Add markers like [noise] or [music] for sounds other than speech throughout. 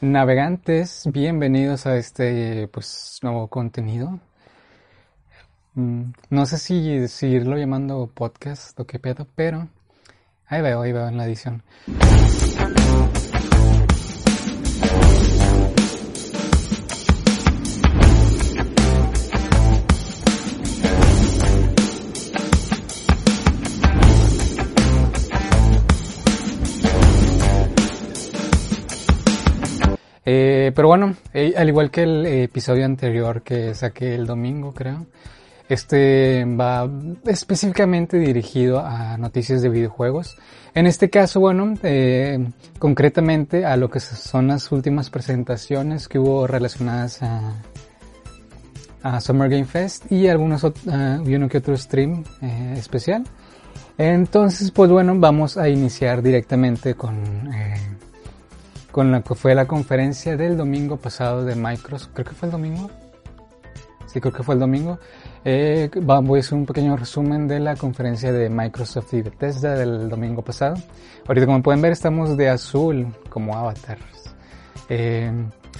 Navegantes, bienvenidos a este pues nuevo contenido. Mm, no sé si seguirlo llamando podcast o qué pedo, pero ahí veo, ahí veo en la edición. Eh, pero bueno, eh, al igual que el episodio anterior que saqué el domingo, creo, este va específicamente dirigido a noticias de videojuegos. En este caso, bueno, eh, concretamente a lo que son las últimas presentaciones que hubo relacionadas a, Summer Game Fest y algunos uh, y uno que otro stream eh, especial. Entonces, pues bueno, vamos a iniciar directamente con eh, con la que fue la conferencia del domingo pasado de Microsoft. Creo que fue el domingo. Sí, creo que fue el domingo. Eh, voy a hacer un pequeño resumen de la conferencia de Microsoft y Bethesda del domingo pasado. Ahorita, como pueden ver, estamos de azul como avatars. Eh,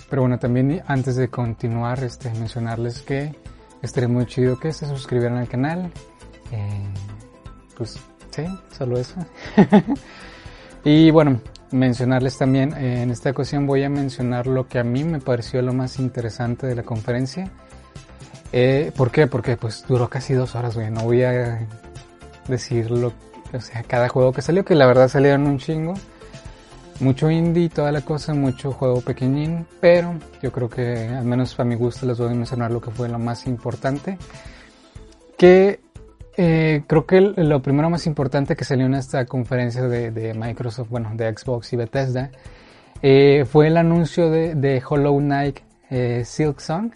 pero bueno, también antes de continuar, este, mencionarles que estaría muy chido que se suscribieran al canal. Eh, pues sí, solo eso. [laughs] y bueno, mencionarles también, eh, en esta ocasión voy a mencionar lo que a mí me pareció lo más interesante de la conferencia. Eh, ¿Por qué? Porque pues duró casi dos horas, güey. No voy a decirlo, o sea, cada juego que salió, que la verdad salieron un chingo. Mucho indie, toda la cosa, mucho juego pequeñín, pero yo creo que al menos para mi gusto les voy a mencionar lo que fue lo más importante. Que eh, creo que lo primero más importante que salió en esta conferencia de, Microsoft, bueno, de Xbox y Bethesda, eh, fue el anuncio de, Hollow Knight eh, Silk Song.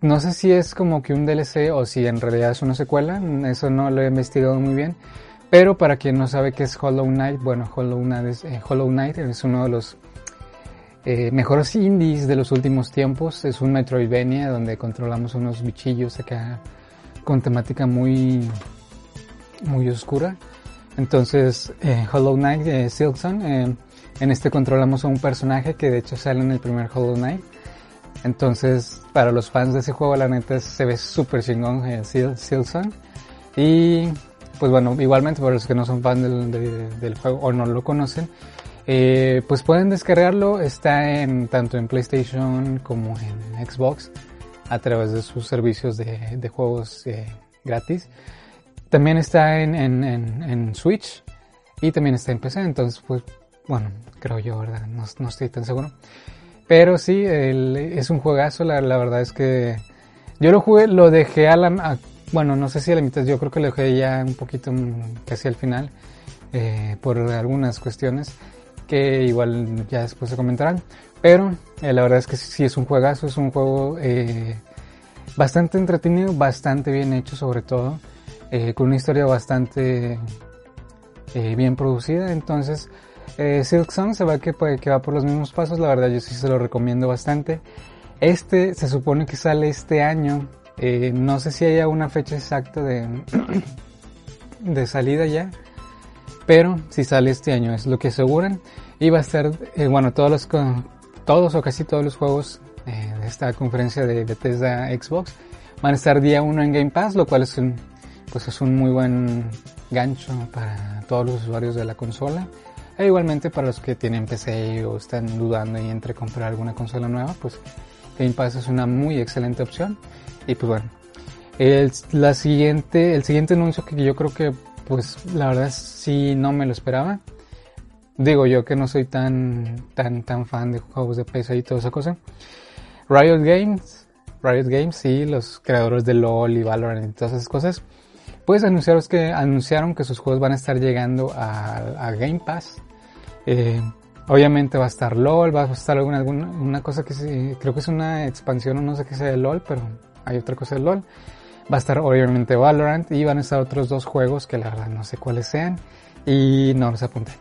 No sé si es como que un DLC o si en realidad es una secuela, eso no lo he investigado muy bien. Pero para quien no sabe qué es Hollow Knight, bueno, Hollow Knight es, es uno de los mejores indies de los últimos tiempos. Es un Metroidvania donde controlamos unos bichillos acá con temática muy, muy oscura. Entonces, eh, Hollow Knight de Silksong, eh, en este controlamos a un personaje que de hecho sale en el primer Hollow Knight. Entonces, para los fans de ese juego, la neta se ve súper chingón eh, Silksong. Y, pues bueno, igualmente para los que no son fans del, del juego o no lo conocen, eh, pues pueden descargarlo. Está en tanto en PlayStation como en Xbox a través de sus servicios de, de juegos eh, gratis. También está en, en, en, Switch y también está en PC, entonces pues bueno, creo yo, ¿verdad? No, no estoy tan seguro. Pero sí, es un juegazo, la, la, verdad es que yo lo jugué, lo dejé a la... bueno, no sé si a la mitad, yo creo que lo dejé ya un poquito mm, casi al final, eh, por algunas cuestiones que igual ya después se comentarán. Pero eh, la verdad es que sí es un juegazo, es un juego eh, bastante entretenido, bastante bien hecho sobre todo, eh, con una historia bastante bien producida. Entonces, Silk Song se va que, que va por los mismos pasos, la verdad yo sí se lo recomiendo bastante. Este se supone que sale este año, no sé si haya una fecha exacta de, [clears throat] de salida ya, pero si sale este año es lo que aseguran. Y va a estar, bueno, todos los todos o casi todos los juegos eh, de esta conferencia de Bethesda Xbox van a estar día uno en Game Pass, lo cual es un, pues es un muy buen gancho para todos los usuarios de la consola. E igualmente para los que tienen PC o están dudando y entre comprar alguna consola nueva, pues Game Pass es una muy excelente opción. Y pues bueno, el, la siguiente, el siguiente anuncio que yo creo que pues la verdad sí no me lo esperaba Digo yo que no soy tan, tan, tan fan de juegos de PC y toda esa cosa. Riot Games, Riot Games, sí, los creadores de LOL y Valorant y todas esas cosas, pues anunciaron que, anunciaron que sus juegos van a estar llegando a, Game Pass. Eh, Obviamente va a estar LOL, va a estar alguna, alguna una cosa que sí, creo que es una expansión o no sé qué sea de LOL, pero hay otra cosa de LOL. Va a estar obviamente Valorant y van a estar otros dos juegos que la verdad no sé cuáles sean y no los apunté.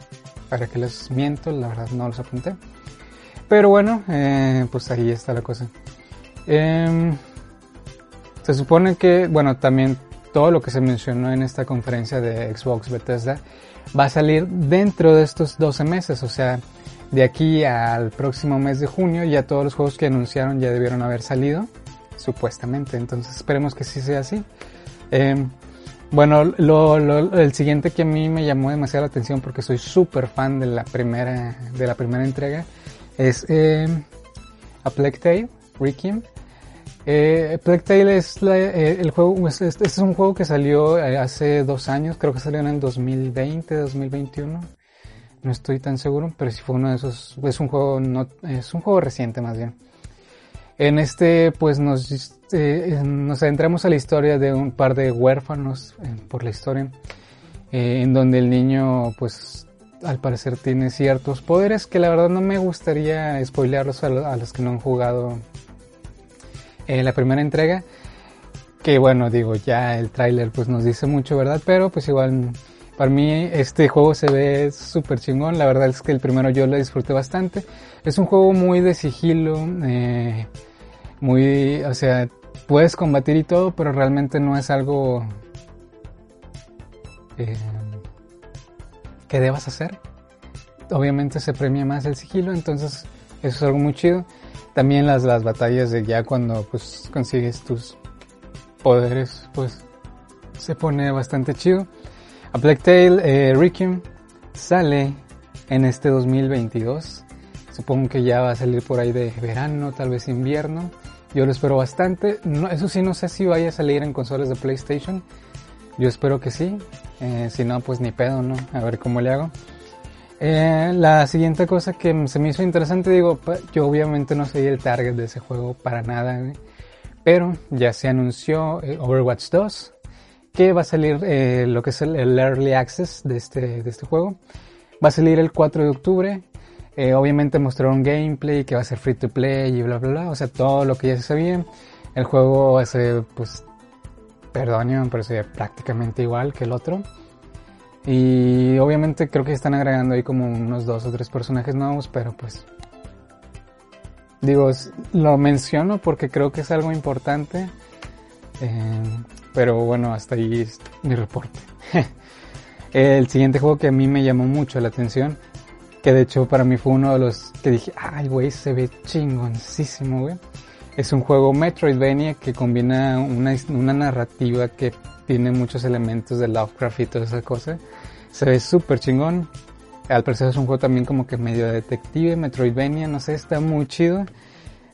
Para que les miento, la verdad no los apunté. Pero bueno, eh, pues ahí está la cosa. Eh, se supone que, bueno, también todo lo que se mencionó en esta conferencia de Xbox Bethesda va a salir dentro de estos 12 meses, o sea, de aquí al próximo mes de junio ya todos los juegos que anunciaron ya debieron haber salido, supuestamente, entonces esperemos que sí sea así. Eh, bueno, lo, lo, el siguiente que a mí me llamó demasiado la atención porque soy súper fan de la primera, de la primera entrega es eh, A Plague Tale, Requiem. Eh, Plague Tale es eh, el juego, este es un juego que salió eh, hace dos años, creo que salió en el 2020, 2021. No estoy tan seguro, pero sí fue uno de esos, es un juego no, es un juego reciente más bien. En este, pues nos, eh, nos adentramos a la historia de un par de huérfanos eh, por la historia, eh, en donde el niño, pues, al parecer tiene ciertos poderes que la verdad no me gustaría spoilearlos a, a los que no han jugado en la primera entrega. Que bueno, digo, ya el tráiler pues nos dice mucho, ¿verdad? Pero pues igual para mí este juego se ve súper chingón. La verdad es que el primero yo lo disfruté bastante. Es un juego muy de sigilo, eh, muy, o sea, puedes combatir y todo, pero realmente no es algo eh, que debas hacer. Obviamente se premia más el sigilo, entonces eso es algo muy chido. También las, las batallas de ya cuando pues consigues tus poderes, pues se pone bastante chido. A Black Tail eh, Requiem sale en este 2022. Supongo que ya va a salir por ahí de verano, tal vez invierno. Yo lo espero bastante. Eso sí, no sé si vaya a salir en consolas de PlayStation. Yo espero que sí. Eh, si no, pues ni pedo, ¿no? A ver cómo le hago. Eh, la siguiente cosa que se me hizo interesante, digo, yo obviamente no soy el target de ese juego para nada, pero ya se anunció eh, Overwatch 2, que va a salir lo que es el, el, Early Access de este, de este juego. Va a salir el 4 de octubre. Eh, obviamente mostraron gameplay que va a ser free to play y bla bla bla, o sea, todo lo que ya se sabía. El juego ser, pues, perdón, me parece prácticamente igual que el otro. Y obviamente creo que están agregando ahí como unos dos o tres personajes nuevos, pero pues digo, lo menciono porque creo que es algo importante. Eh, pero bueno, hasta ahí mi reporte. [laughs] El siguiente juego que a mí me llamó mucho la atención, que de hecho para mí fue uno de los que dije, ay güey, se ve chingoncísimo, güey. Es un juego Metroidvania que combina una, una narrativa que tiene muchos elementos de Lovecraft y toda esa cosa. Se ve súper chingón. Al parecer es un juego también como que medio detective, Metroidvania, no sé, está muy chido.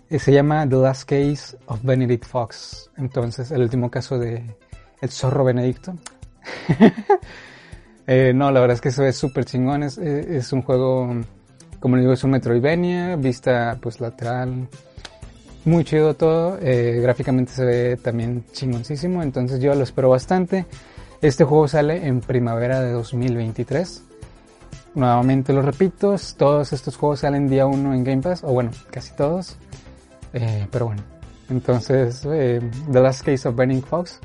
Se llama The Last Case of Benedict Fox. Entonces, el último caso de El Zorro Benedicto. [laughs] eh, no, la verdad es que se ve súper chingón. Es, es, un juego, como digo, es un Metroidvania, vista pues lateral. Muy chido todo. Eh, gráficamente se ve también chingoncísimo. Entonces yo lo espero bastante. Este juego sale en primavera de 2023. Nuevamente lo repito, todos estos juegos salen día 1 en Game Pass, o bueno, casi todos. Eh, pero bueno, entonces eh, The Last Case of Burning Fox,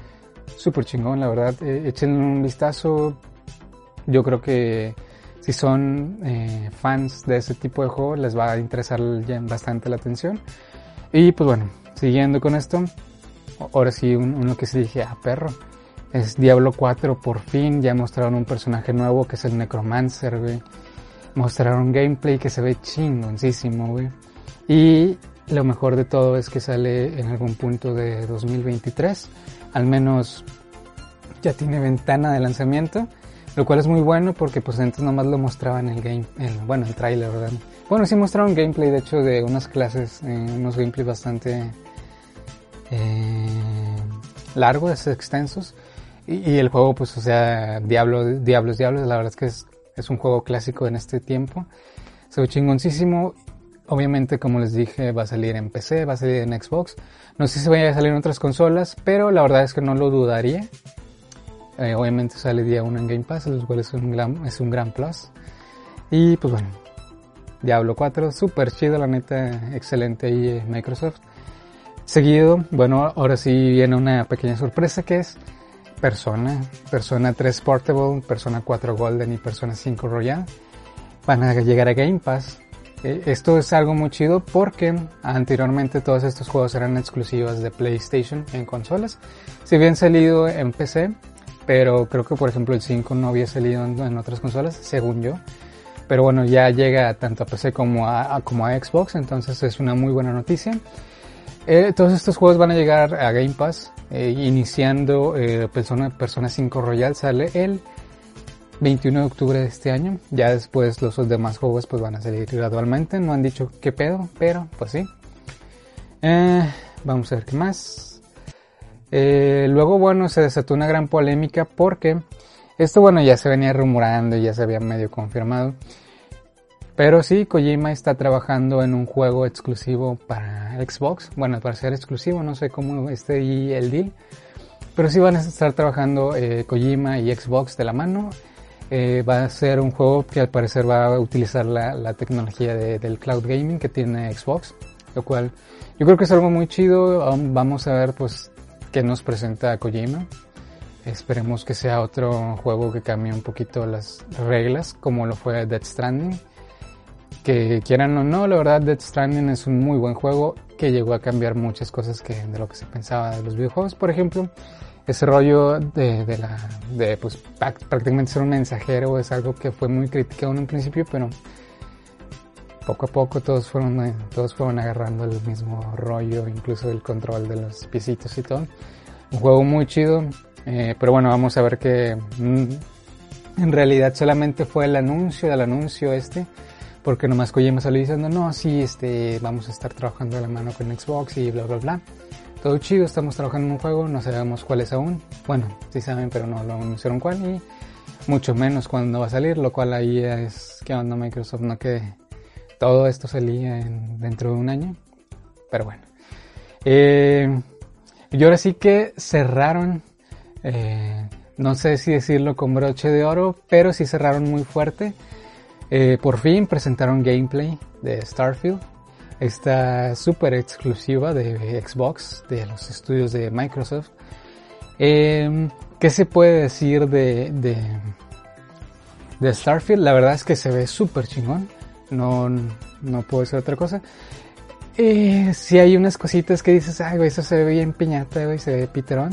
súper chingón, la verdad. Eh, echen un vistazo. Yo creo que si son eh, fans de ese tipo de juego, les va a interesar bastante la atención. Y pues bueno, siguiendo con esto, ahora sí, uno que sí dije, ah, perro es Diablo 4 por fin, ya mostraron un personaje nuevo que es el Necromancer, güey. Mostraron gameplay que se ve chingoncísimo, güey. Y lo mejor de todo es que sale en algún punto de 2023. Al menos ya tiene ventana de lanzamiento. Lo cual es muy bueno porque pues antes nomás lo mostraban el game, el, bueno, el trailer, ¿verdad? Bueno, sí mostraron gameplay de hecho de unas clases, eh, unos gameplays bastante eh, largos, extensos. Y, y, el juego, pues, o sea, Diablo, Diablos, Diablos, la verdad es que es, es un juego clásico en este tiempo. Se ve chingoncísimo. Obviamente, como les dije, va a salir en PC, va a salir en Xbox. No sé si vaya a salir en otras consolas, pero la verdad es que no lo dudaría. Eh, obviamente sale día 1 en Game Pass, lo cual es un gran, es un gran plus. Y pues bueno, Diablo 4, súper chido, la neta, excelente ahí eh, Microsoft. Seguido, bueno, ahora sí viene una pequeña sorpresa que es Persona, Persona 3 Portable, Persona 4 Golden y Persona 5 Royal. Van a llegar a Game Pass. Eh, esto es algo muy chido porque anteriormente todos estos juegos eran exclusivos de PlayStation en consolas. Si bien salido en PC, pero creo que por ejemplo el 5 no había salido en, otras consolas, según yo. Pero bueno, ya llega tanto a PC como a, como a Xbox, entonces es una muy buena noticia. Eh, todos estos juegos van a llegar a Game Pass, eh, iniciando eh, Persona, Persona 5 Royal sale el 21 de octubre de este año. Ya después los demás juegos pues van a salir gradualmente. No han dicho qué pedo, pero pues sí. vamos a ver qué más. Luego bueno se desató una gran polémica porque esto bueno ya se venía rumorando y ya se había medio confirmado. Pero sí, Kojima está trabajando en un juego exclusivo para Xbox. Bueno, para ser exclusivo, no sé cómo esté ahí el deal. Pero sí van a estar trabajando eh, Kojima y Xbox de la mano. Eh, va a ser un juego que al parecer va a utilizar la, tecnología del cloud gaming que tiene Xbox. Lo cual yo creo que es algo muy chido. Um, vamos a ver pues qué nos presenta Kojima. Esperemos que sea otro juego que cambie un poquito las reglas como lo fue Death Stranding que quieran o no, la verdad Death Stranding es un muy buen juego que llegó a cambiar muchas cosas que de lo que se pensaba de los videojuegos, por ejemplo, ese rollo de, de la de pues prácticamente ser un mensajero es algo que fue muy criticado en un principio, pero poco a poco todos fueron todos fueron agarrando el mismo rollo, incluso el control de los piecitos y todo. Un juego muy chido, eh, pero bueno, vamos a ver que mm, en realidad solamente fue el anuncio del anuncio este porque nomás Kojima salió diciendo, no, sí, este, vamos a estar trabajando de la mano con Xbox y bla, bla, bla. Todo chido, estamos trabajando en un juego, no sabemos cuál es aún. Bueno, sí saben, pero no lo anunciaron cuál y mucho menos cuándo va a salir, lo cual ahí es que onda Microsoft, no que todo esto salía en, dentro de un año. Pero bueno. Eh, y ahora sí que cerraron, eh, no sé si decirlo con broche de oro, pero sí cerraron muy fuerte eh, por fin presentaron gameplay de Starfield, esta super exclusiva de Xbox, de los estudios de Microsoft. Em, ¿Qué se puede decir de, de, Starfield? La verdad es que se ve súper chingón, no, no puedo decir otra cosa. Eh, si hay unas cositas que dices, ay, eso se ve bien piñata, güey, se ve piterón.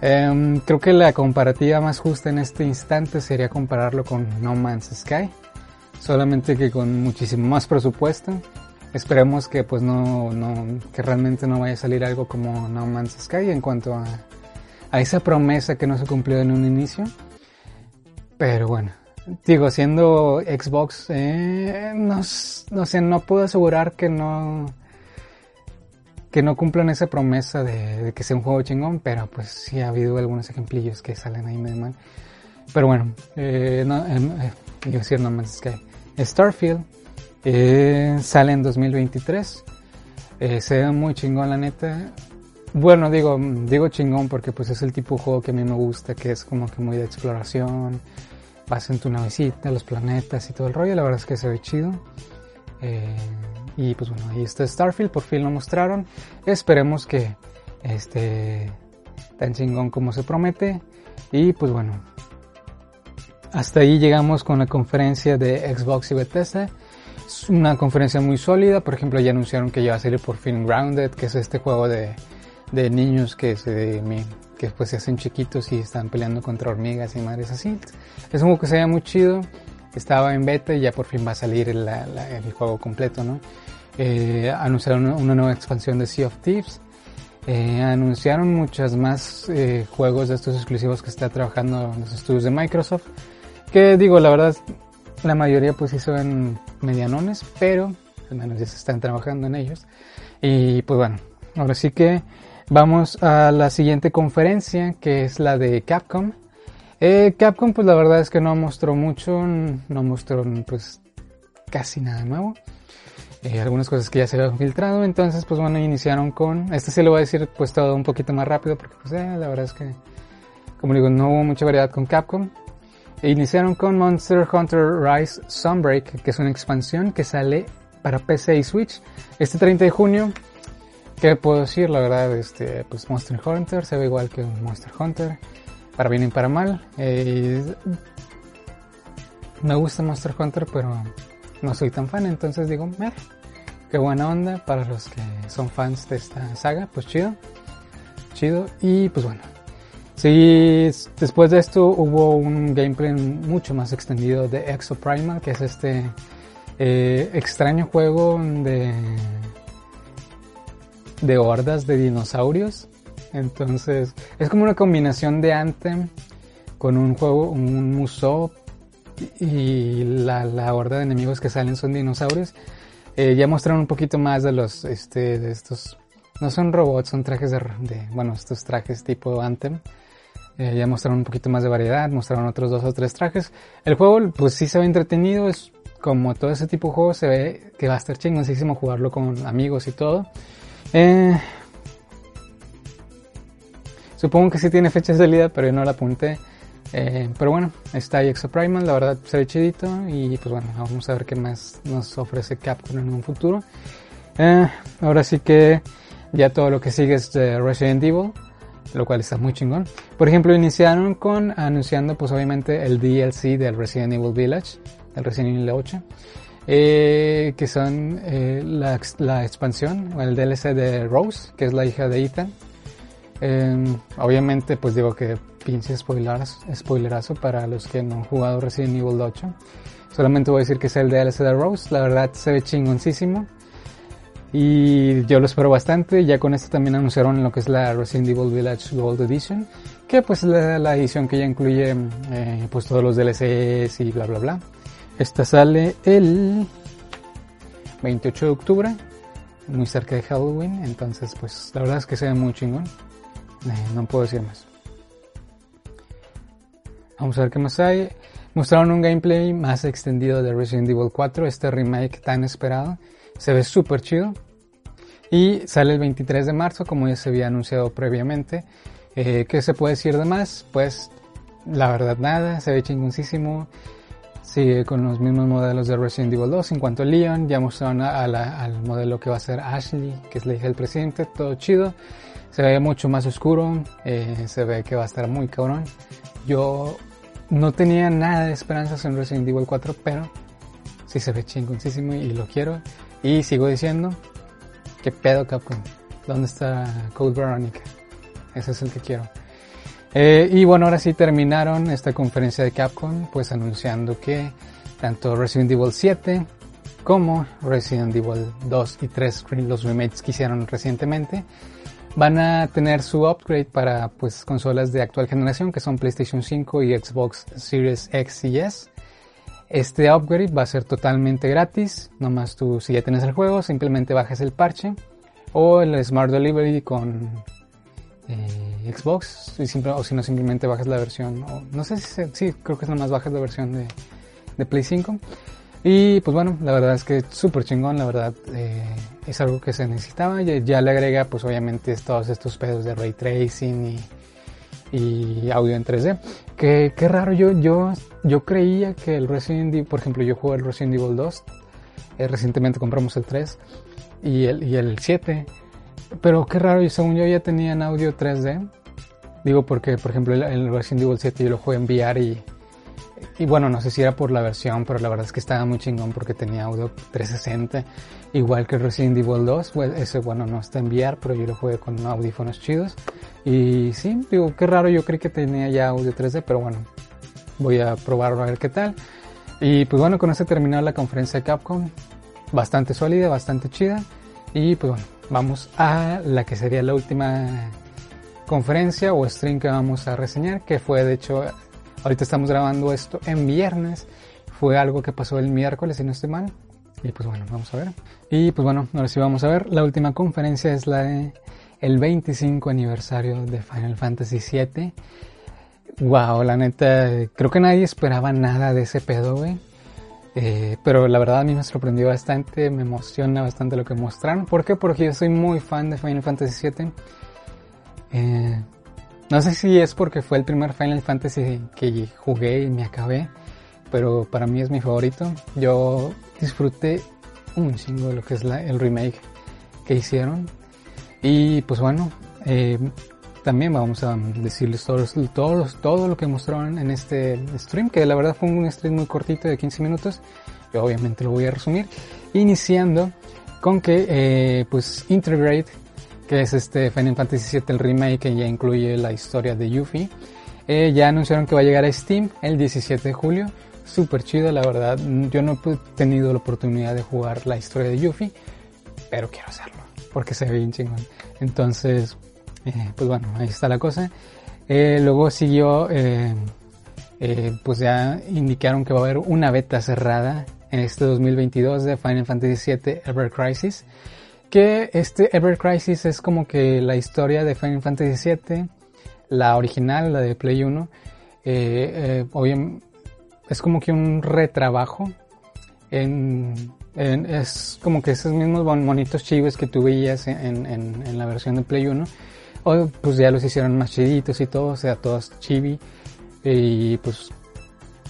Em, creo que la comparativa más justa en este instante sería compararlo con No Man's Sky solamente que con muchísimo más presupuesto. Esperemos que pues no, no, que realmente no vaya a salir algo como No Man's Sky en cuanto a, a esa promesa que no se cumplió en un inicio. Pero bueno, digo, siendo Xbox, eh, no, no sé, no puedo asegurar que no, que no cumplan esa promesa de, que sea un juego chingón, pero pues sí ha habido algunos ejemplillos que salen ahí medio mal. Pero bueno, eh, no, eh, eh decir No Man's Sky. Starfield eh, sale en 2023. Eh, se ve muy chingón la neta. Bueno, digo, digo chingón porque pues es el tipo de juego que a mí me gusta, que es como que muy de exploración. Vas en tu navecita, los planetas y todo el rollo. La verdad es que se ve chido. Eh, y pues bueno, ahí está Starfield, por fin lo mostraron. Esperemos que esté tan chingón como se promete. Y pues bueno, hasta ahí llegamos con la conferencia de Xbox y Bethesda. Es una conferencia muy sólida, por ejemplo ya anunciaron que ya va a salir por fin Grounded, que es este juego de, de niños que se que después se hacen chiquitos y están peleando contra hormigas y madres así. Es un juego que se ve muy chido, estaba en beta y ya por fin va a salir el, juego completo. Eh, anunciaron una nueva expansión de Sea of Thieves. Eh, anunciaron muchas más eh, juegos de estos exclusivos que está trabajando en los estudios de Microsoft. Que digo, la verdad, la mayoría pues sí son medianones, pero al menos ya se están trabajando en ellos. Y pues bueno, ahora sí que vamos a la siguiente conferencia, que es la de Capcom. Eh, Capcom pues la verdad es que no mostró mucho, no mostró pues casi nada nuevo. Eh, algunas cosas que ya se habían filtrado, entonces pues bueno, iniciaron con, este sí lo voy a decir pues todo un poquito más rápido porque pues eh, la verdad es que como digo no hubo mucha variedad con Capcom. Iniciaron con Monster Hunter Rise Sunbreak, que es una expansión que sale para PC y Switch este 30 de junio. ¿Qué puedo decir? La verdad, este, pues Monster Hunter se ve igual que un Monster Hunter, para bien y para mal. Eh, me gusta Monster Hunter, pero no soy tan fan, entonces digo, meh, qué buena onda para los que son fans de esta saga, pues chido, chido. Y pues bueno, Sí, después de esto hubo un gameplay mucho más extendido de Exo Primal, que es este eh, extraño juego de, de hordas de dinosaurios. Entonces, es como una combinación de Anthem con un juego, un museo y la, la horda de enemigos que salen son dinosaurios. Eh, ya mostraron un poquito más de los, este, de estos, no son robots, son trajes de, de bueno, estos trajes tipo Anthem. Eh, ya mostraron un poquito más de variedad, mostraron otros dos o tres trajes. El juego, pues sí se ve entretenido, es como todo ese tipo de juego, se ve que va a estar chingoncísimo jugarlo con amigos y todo. Eh, supongo que sí tiene fecha de salida, pero yo no la apunté. Eh, pero bueno, está Exoprimal, la verdad se ve chidito y pues bueno, vamos a ver qué más nos ofrece Capcom en un futuro. ahora sí que ya todo lo que sigue es de Resident Evil lo cual está muy chingón. Por ejemplo, iniciaron con anunciando pues obviamente el DLC del Resident Evil Village, del Resident Evil 8, eh, que son eh, la, la, expansión, el DLC de Rose, que es la hija de Ethan. Em, obviamente pues digo que pinche spoilerazo, spoilerazo para los que no han jugado Resident Evil 8. Solamente voy a decir que es el DLC de Rose, la verdad se ve chingoncísimo. Y yo lo espero bastante. Ya con esto también anunciaron lo que es la Resident Evil Village Gold Edition. Que pues la, la edición que ya incluye eh, pues todos los DLCs y bla bla bla. Esta sale el 28 de octubre. Muy cerca de Halloween. Entonces pues la verdad es que se ve muy chingón. Eh, no puedo decir más. Vamos a ver qué más hay. Mostraron un gameplay más extendido de Resident Evil 4, este remake tan esperado. Se ve súper chido. Y sale el 23 de marzo, como ya se había anunciado previamente. Eh, ¿Qué se puede decir de más? Pues la verdad nada, se ve chingoncísimo. Sigue con los mismos modelos de Resident Evil 2. En cuanto a Leon, ya mostraron al modelo que va a ser Ashley, que es la hija del presidente, todo chido. Se ve mucho más oscuro, eh, se ve que va a estar muy cabrón. Yo no tenía nada de esperanzas en Resident Evil 4, pero sí se ve chingoncísimo y lo quiero. Y sigo diciendo, ¿qué pedo Capcom? ¿Dónde está Code Veronica? Ese es el que quiero. Eh, y bueno, ahora sí terminaron esta conferencia de Capcom, pues anunciando que tanto Resident Evil 7 como Resident Evil 2 y 3, los remakes que hicieron recientemente, van a tener su upgrade para pues consolas de actual generación que son PlayStation 5 y Xbox Series X y S. Este upgrade va a ser totalmente gratis, nomás tú si ya tienes el juego simplemente bajas el parche o el Smart Delivery con eh, Xbox o si no simplemente bajas la versión, o, no sé si sí, creo que es nomás bajas la versión de, de Play 5 y pues bueno, la verdad es que súper chingón, la verdad eh, es algo que se necesitaba, ya, ya, le agrega pues obviamente todos estos pedos de ray tracing y y audio en 3D. Qué, qué raro, yo, yo, yo creía que el Resident Evil, por ejemplo, yo jugué el Resident Evil 2, eh, recientemente compramos el 3 y el, y el 7, pero qué raro, según yo ya tenían audio 3D. Digo porque, por ejemplo, el, Resident Evil 7 yo lo jugué en VR y y bueno, no sé si era por la versión, pero la verdad es que estaba muy chingón porque tenía audio 360, igual que Resident Evil 2. Pues ese, bueno, no está en pero yo lo jugué con audífonos chidos. Y sí, digo, qué raro, yo creí que tenía ya audio 3D, pero bueno, voy a probarlo a ver qué tal. Y pues bueno, con eso terminó la conferencia de Capcom. Bastante sólida, bastante chida. Y pues bueno, vamos a la que sería la última conferencia o stream que vamos a reseñar, que fue de hecho Ahorita estamos grabando esto en viernes. Fue algo que pasó el miércoles, si no estoy mal. Y pues bueno, vamos a ver. Y pues bueno, ahora sí vamos a ver. La última conferencia es la de el 25 aniversario de Final Fantasy VII. Wow, la neta, creo que nadie esperaba nada de ese pedo, güey. Eh, pero la verdad a mí me sorprendió bastante, me emociona bastante lo que mostraron. ¿Por qué? Porque yo soy muy fan de Final Fantasy VII. Eh, No sé si es porque fue el primer Final Fantasy que jugué y me acabé, pero para mí es mi favorito. Yo disfruté un chingo de lo que es el remake que hicieron. Y pues bueno, eh, también vamos a decirles todos, todos, todo lo que mostraron en este stream, que la verdad fue un stream muy cortito de 15 minutos. Yo obviamente lo voy a resumir. Iniciando con que eh, pues Integrate, que es este Final Fantasy VII el remake que ya incluye la historia de Yuffie, eh, ya anunciaron que va a llegar a Steam el 17 de julio. Súper chido, la verdad. Yo no he tenido la oportunidad de jugar la historia de Yuffie, pero quiero hacerlo porque se ve bien chingón. Entonces, eh, pues bueno, ahí está la cosa. Eh, luego siguió, eh, pues ya indicaron que va a haber una beta cerrada en este 2022 de Final Fantasy VII Ever Crisis. Que este Ever Crisis es como que la historia de Final Fantasy VII, la original, la de Play 1. es como que un retrabajo en, es como que esos mismos monitos chivos que tú veías en, en, la versión de Play 1 o pues ya los hicieron más chiditos y todo, o sea, todos chibi. Y pues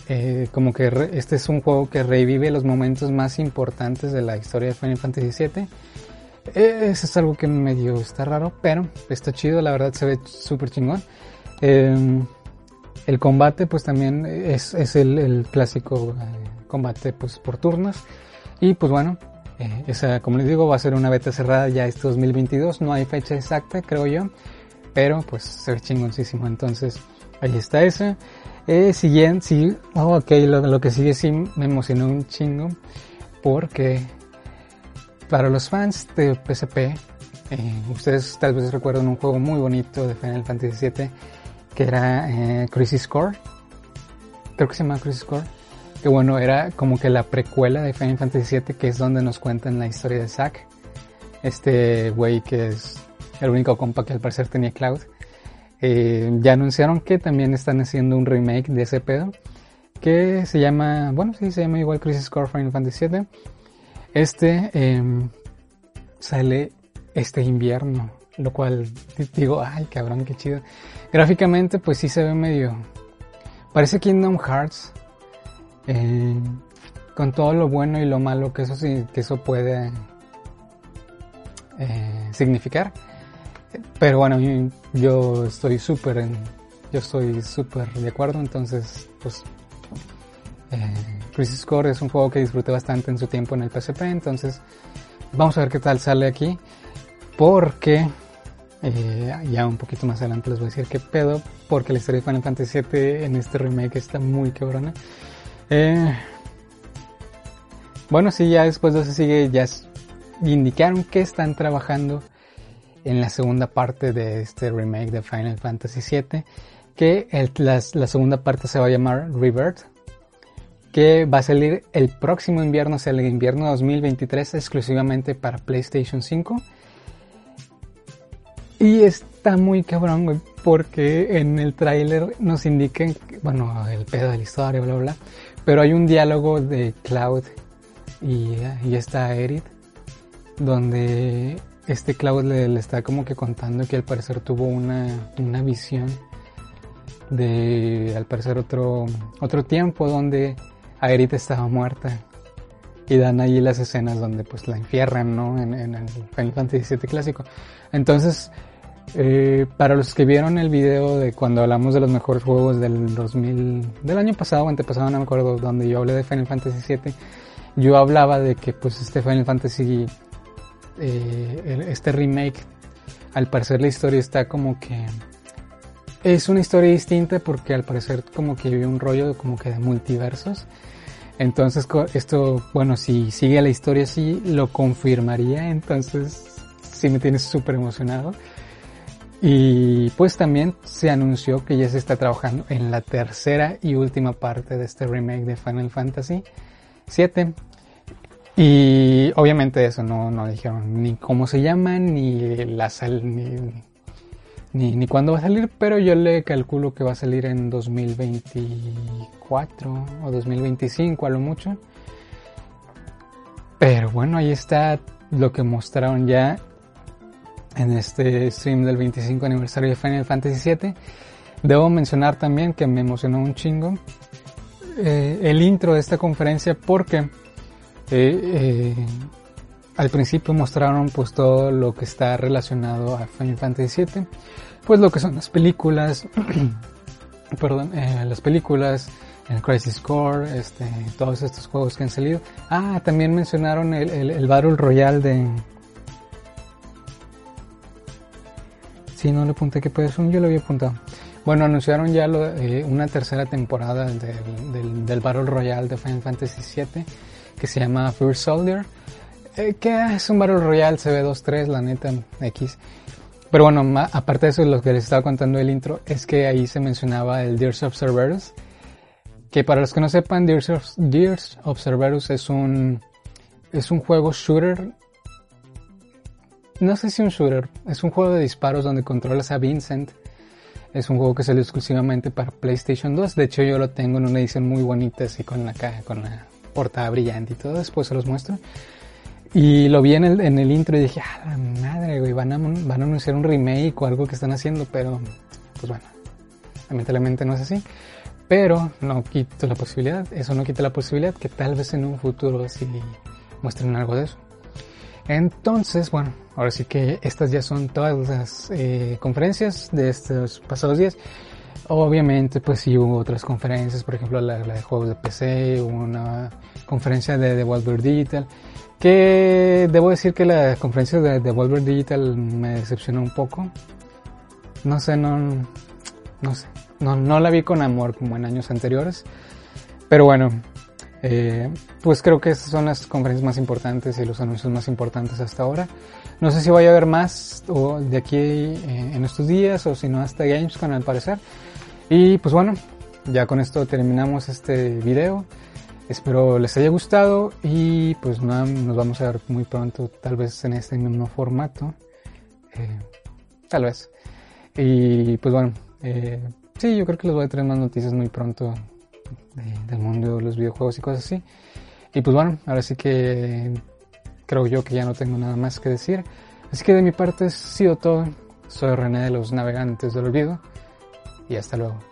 eh, como que este es un juego que revive los momentos más importantes de la historia de Final Fantasy VII. Eh, eso es algo que medio está raro, pero está chido, la verdad se ve súper chingón. Em, el combate pues también es, es el, el, clásico eh, combate pues por turnos. Y pues bueno, esa, como les digo, va a ser una beta cerrada ya este 2022. No hay fecha exacta, creo yo. Pero pues se ve chingoncísimo. Entonces, ahí está eso. Eh, siguiente, sí, oh, ok, lo, que sigue sí me emocionó un chingo. Porque para los fans de PSP, eh, ustedes tal vez recuerdan un juego muy bonito de Final Fantasy VII que era eh, Crisis Core. Creo que se llama Crisis Core que bueno, era como que la precuela de Final Fantasy VII, que es donde nos cuentan la historia de Zack, este güey que es el único compa que al parecer tenía Cloud. Eh, ya anunciaron que también están haciendo un remake de ese pedo, que se llama, bueno, sí, se llama igual Crisis Core Final Fantasy VII. Este em, sale este invierno, lo cual digo, ay cabrón, qué chido. Gráficamente, pues sí se ve medio. Parece Kingdom Hearts, eh, con todo lo bueno y lo malo que eso, que eso puede eh, significar. Pero bueno, yo estoy súper yo estoy súper de acuerdo, entonces pues eh, Crisis Core es un juego que disfruté bastante en su tiempo en el PSP, entonces vamos a ver qué tal sale aquí, porque eh, ya un poquito más adelante les voy a decir qué pedo, porque la historia de Final Fantasy VII en este remake está muy cabrona. Eh, bueno, sí, ya después de eso sigue, ya indicaron que están trabajando en la segunda parte de este remake de Final Fantasy VII, que la, segunda parte se va a llamar Rebirth, que va a salir el próximo invierno, o sea, el invierno 2023, exclusivamente para PlayStation 5. Y está muy cabrón, güey, porque en el tráiler nos indican, bueno, el pedo de la historia, bla, bla, pero hay un diálogo de Cloud y, y está Eric, donde este Cloud le, está como que contando que al parecer tuvo una, una visión de al parecer otro, otro tiempo donde Aerith estaba muerta. Y dan ahí las escenas donde pues la enfierran, ¿no? En, en el Final Fantasy VII clásico. Entonces, eh, para los que vieron el video de cuando hablamos de los mejores juegos del 2000, del año pasado o antepasado, no me acuerdo, donde yo hablé de Final Fantasy VII, yo hablaba de que pues este Final Fantasy, eh, este remake, al parecer la historia está como que es una historia distinta porque al parecer como que hay un rollo como que de multiversos. Entonces esto, bueno, si sigue la historia así, lo confirmaría. Entonces sí me tiene súper emocionado. Y pues también se anunció que ya se está trabajando en la tercera y última parte de este remake de Final Fantasy VII. Y obviamente eso no, no dijeron ni cómo se llama, ni la sal, ni, ni, ni cuándo va a salir, pero yo le calculo que va a salir en 2024 o 2025 a lo mucho. Pero bueno, ahí está lo que mostraron ya en este stream del 25 aniversario de Final Fantasy VII. Debo mencionar también que me emocionó un chingo eh, el intro de esta conferencia porque eh, eh, al principio mostraron pues todo lo que está relacionado a Final Fantasy VII, pues lo que son las películas, [clears throat] perdón, las películas, el Crisis Core, este, todos estos juegos que han salido. Ah, también mencionaron el, el, el Battle Royale de... Sí, no le apunté que puede ser, yo lo había apuntado. Bueno, anunciaron ya eh, una tercera temporada del, del, Battle Royale de Final Fantasy VII que se llama First Soldier. Eh, que es un Battle Royale CB23, la neta, X. Pero bueno, aparte de eso, lo que les estaba contando el intro es que ahí se mencionaba el Dears of Cerberus. Que para los que no sepan, Dears of, Dears es un, es un juego shooter. No sé si un shooter, es un juego de disparos donde controlas a Vincent es un juego que salió exclusivamente para PlayStation 2. De hecho, yo lo tengo en una edición muy bonita, así con la caja, con la portada brillante y todo. Después se los muestro. Y lo vi en el, intro y dije, ah, la madre, güey, van a, van a anunciar un remake o algo que están haciendo, pero, pues bueno, lamentablemente no es así. Pero no quito la posibilidad, eso no quita la posibilidad que tal vez en un futuro sí muestren algo de eso. Entonces, bueno, ahora sí que estas ya son todas las eh, conferencias de estos pasados días. Obviamente, pues sí hubo otras conferencias, por ejemplo la, de juegos de PC, una conferencia de Devolver Digital, que debo decir que la conferencia de Devolver Digital me decepcionó un poco. No sé, no, no sé, no, no la vi con amor como en años anteriores. Pero bueno, eh, pues creo que esas son las conferencias más importantes y los anuncios más importantes hasta ahora. No sé si vaya a haber más de aquí eh, en estos días o si no hasta Gamescom al parecer. Y pues bueno, ya con esto terminamos este video. Espero les haya gustado y pues nada, nos vamos a ver muy pronto, tal vez en este mismo formato. Eh, tal vez. Y pues bueno, sí, yo creo que les voy a traer más noticias muy pronto del mundo de los videojuegos y cosas así. Y pues bueno, ahora sí que creo yo que ya no tengo nada más que decir. Así que de mi parte ha sido todo. Soy René de los Navegantes del Olvido y hasta luego.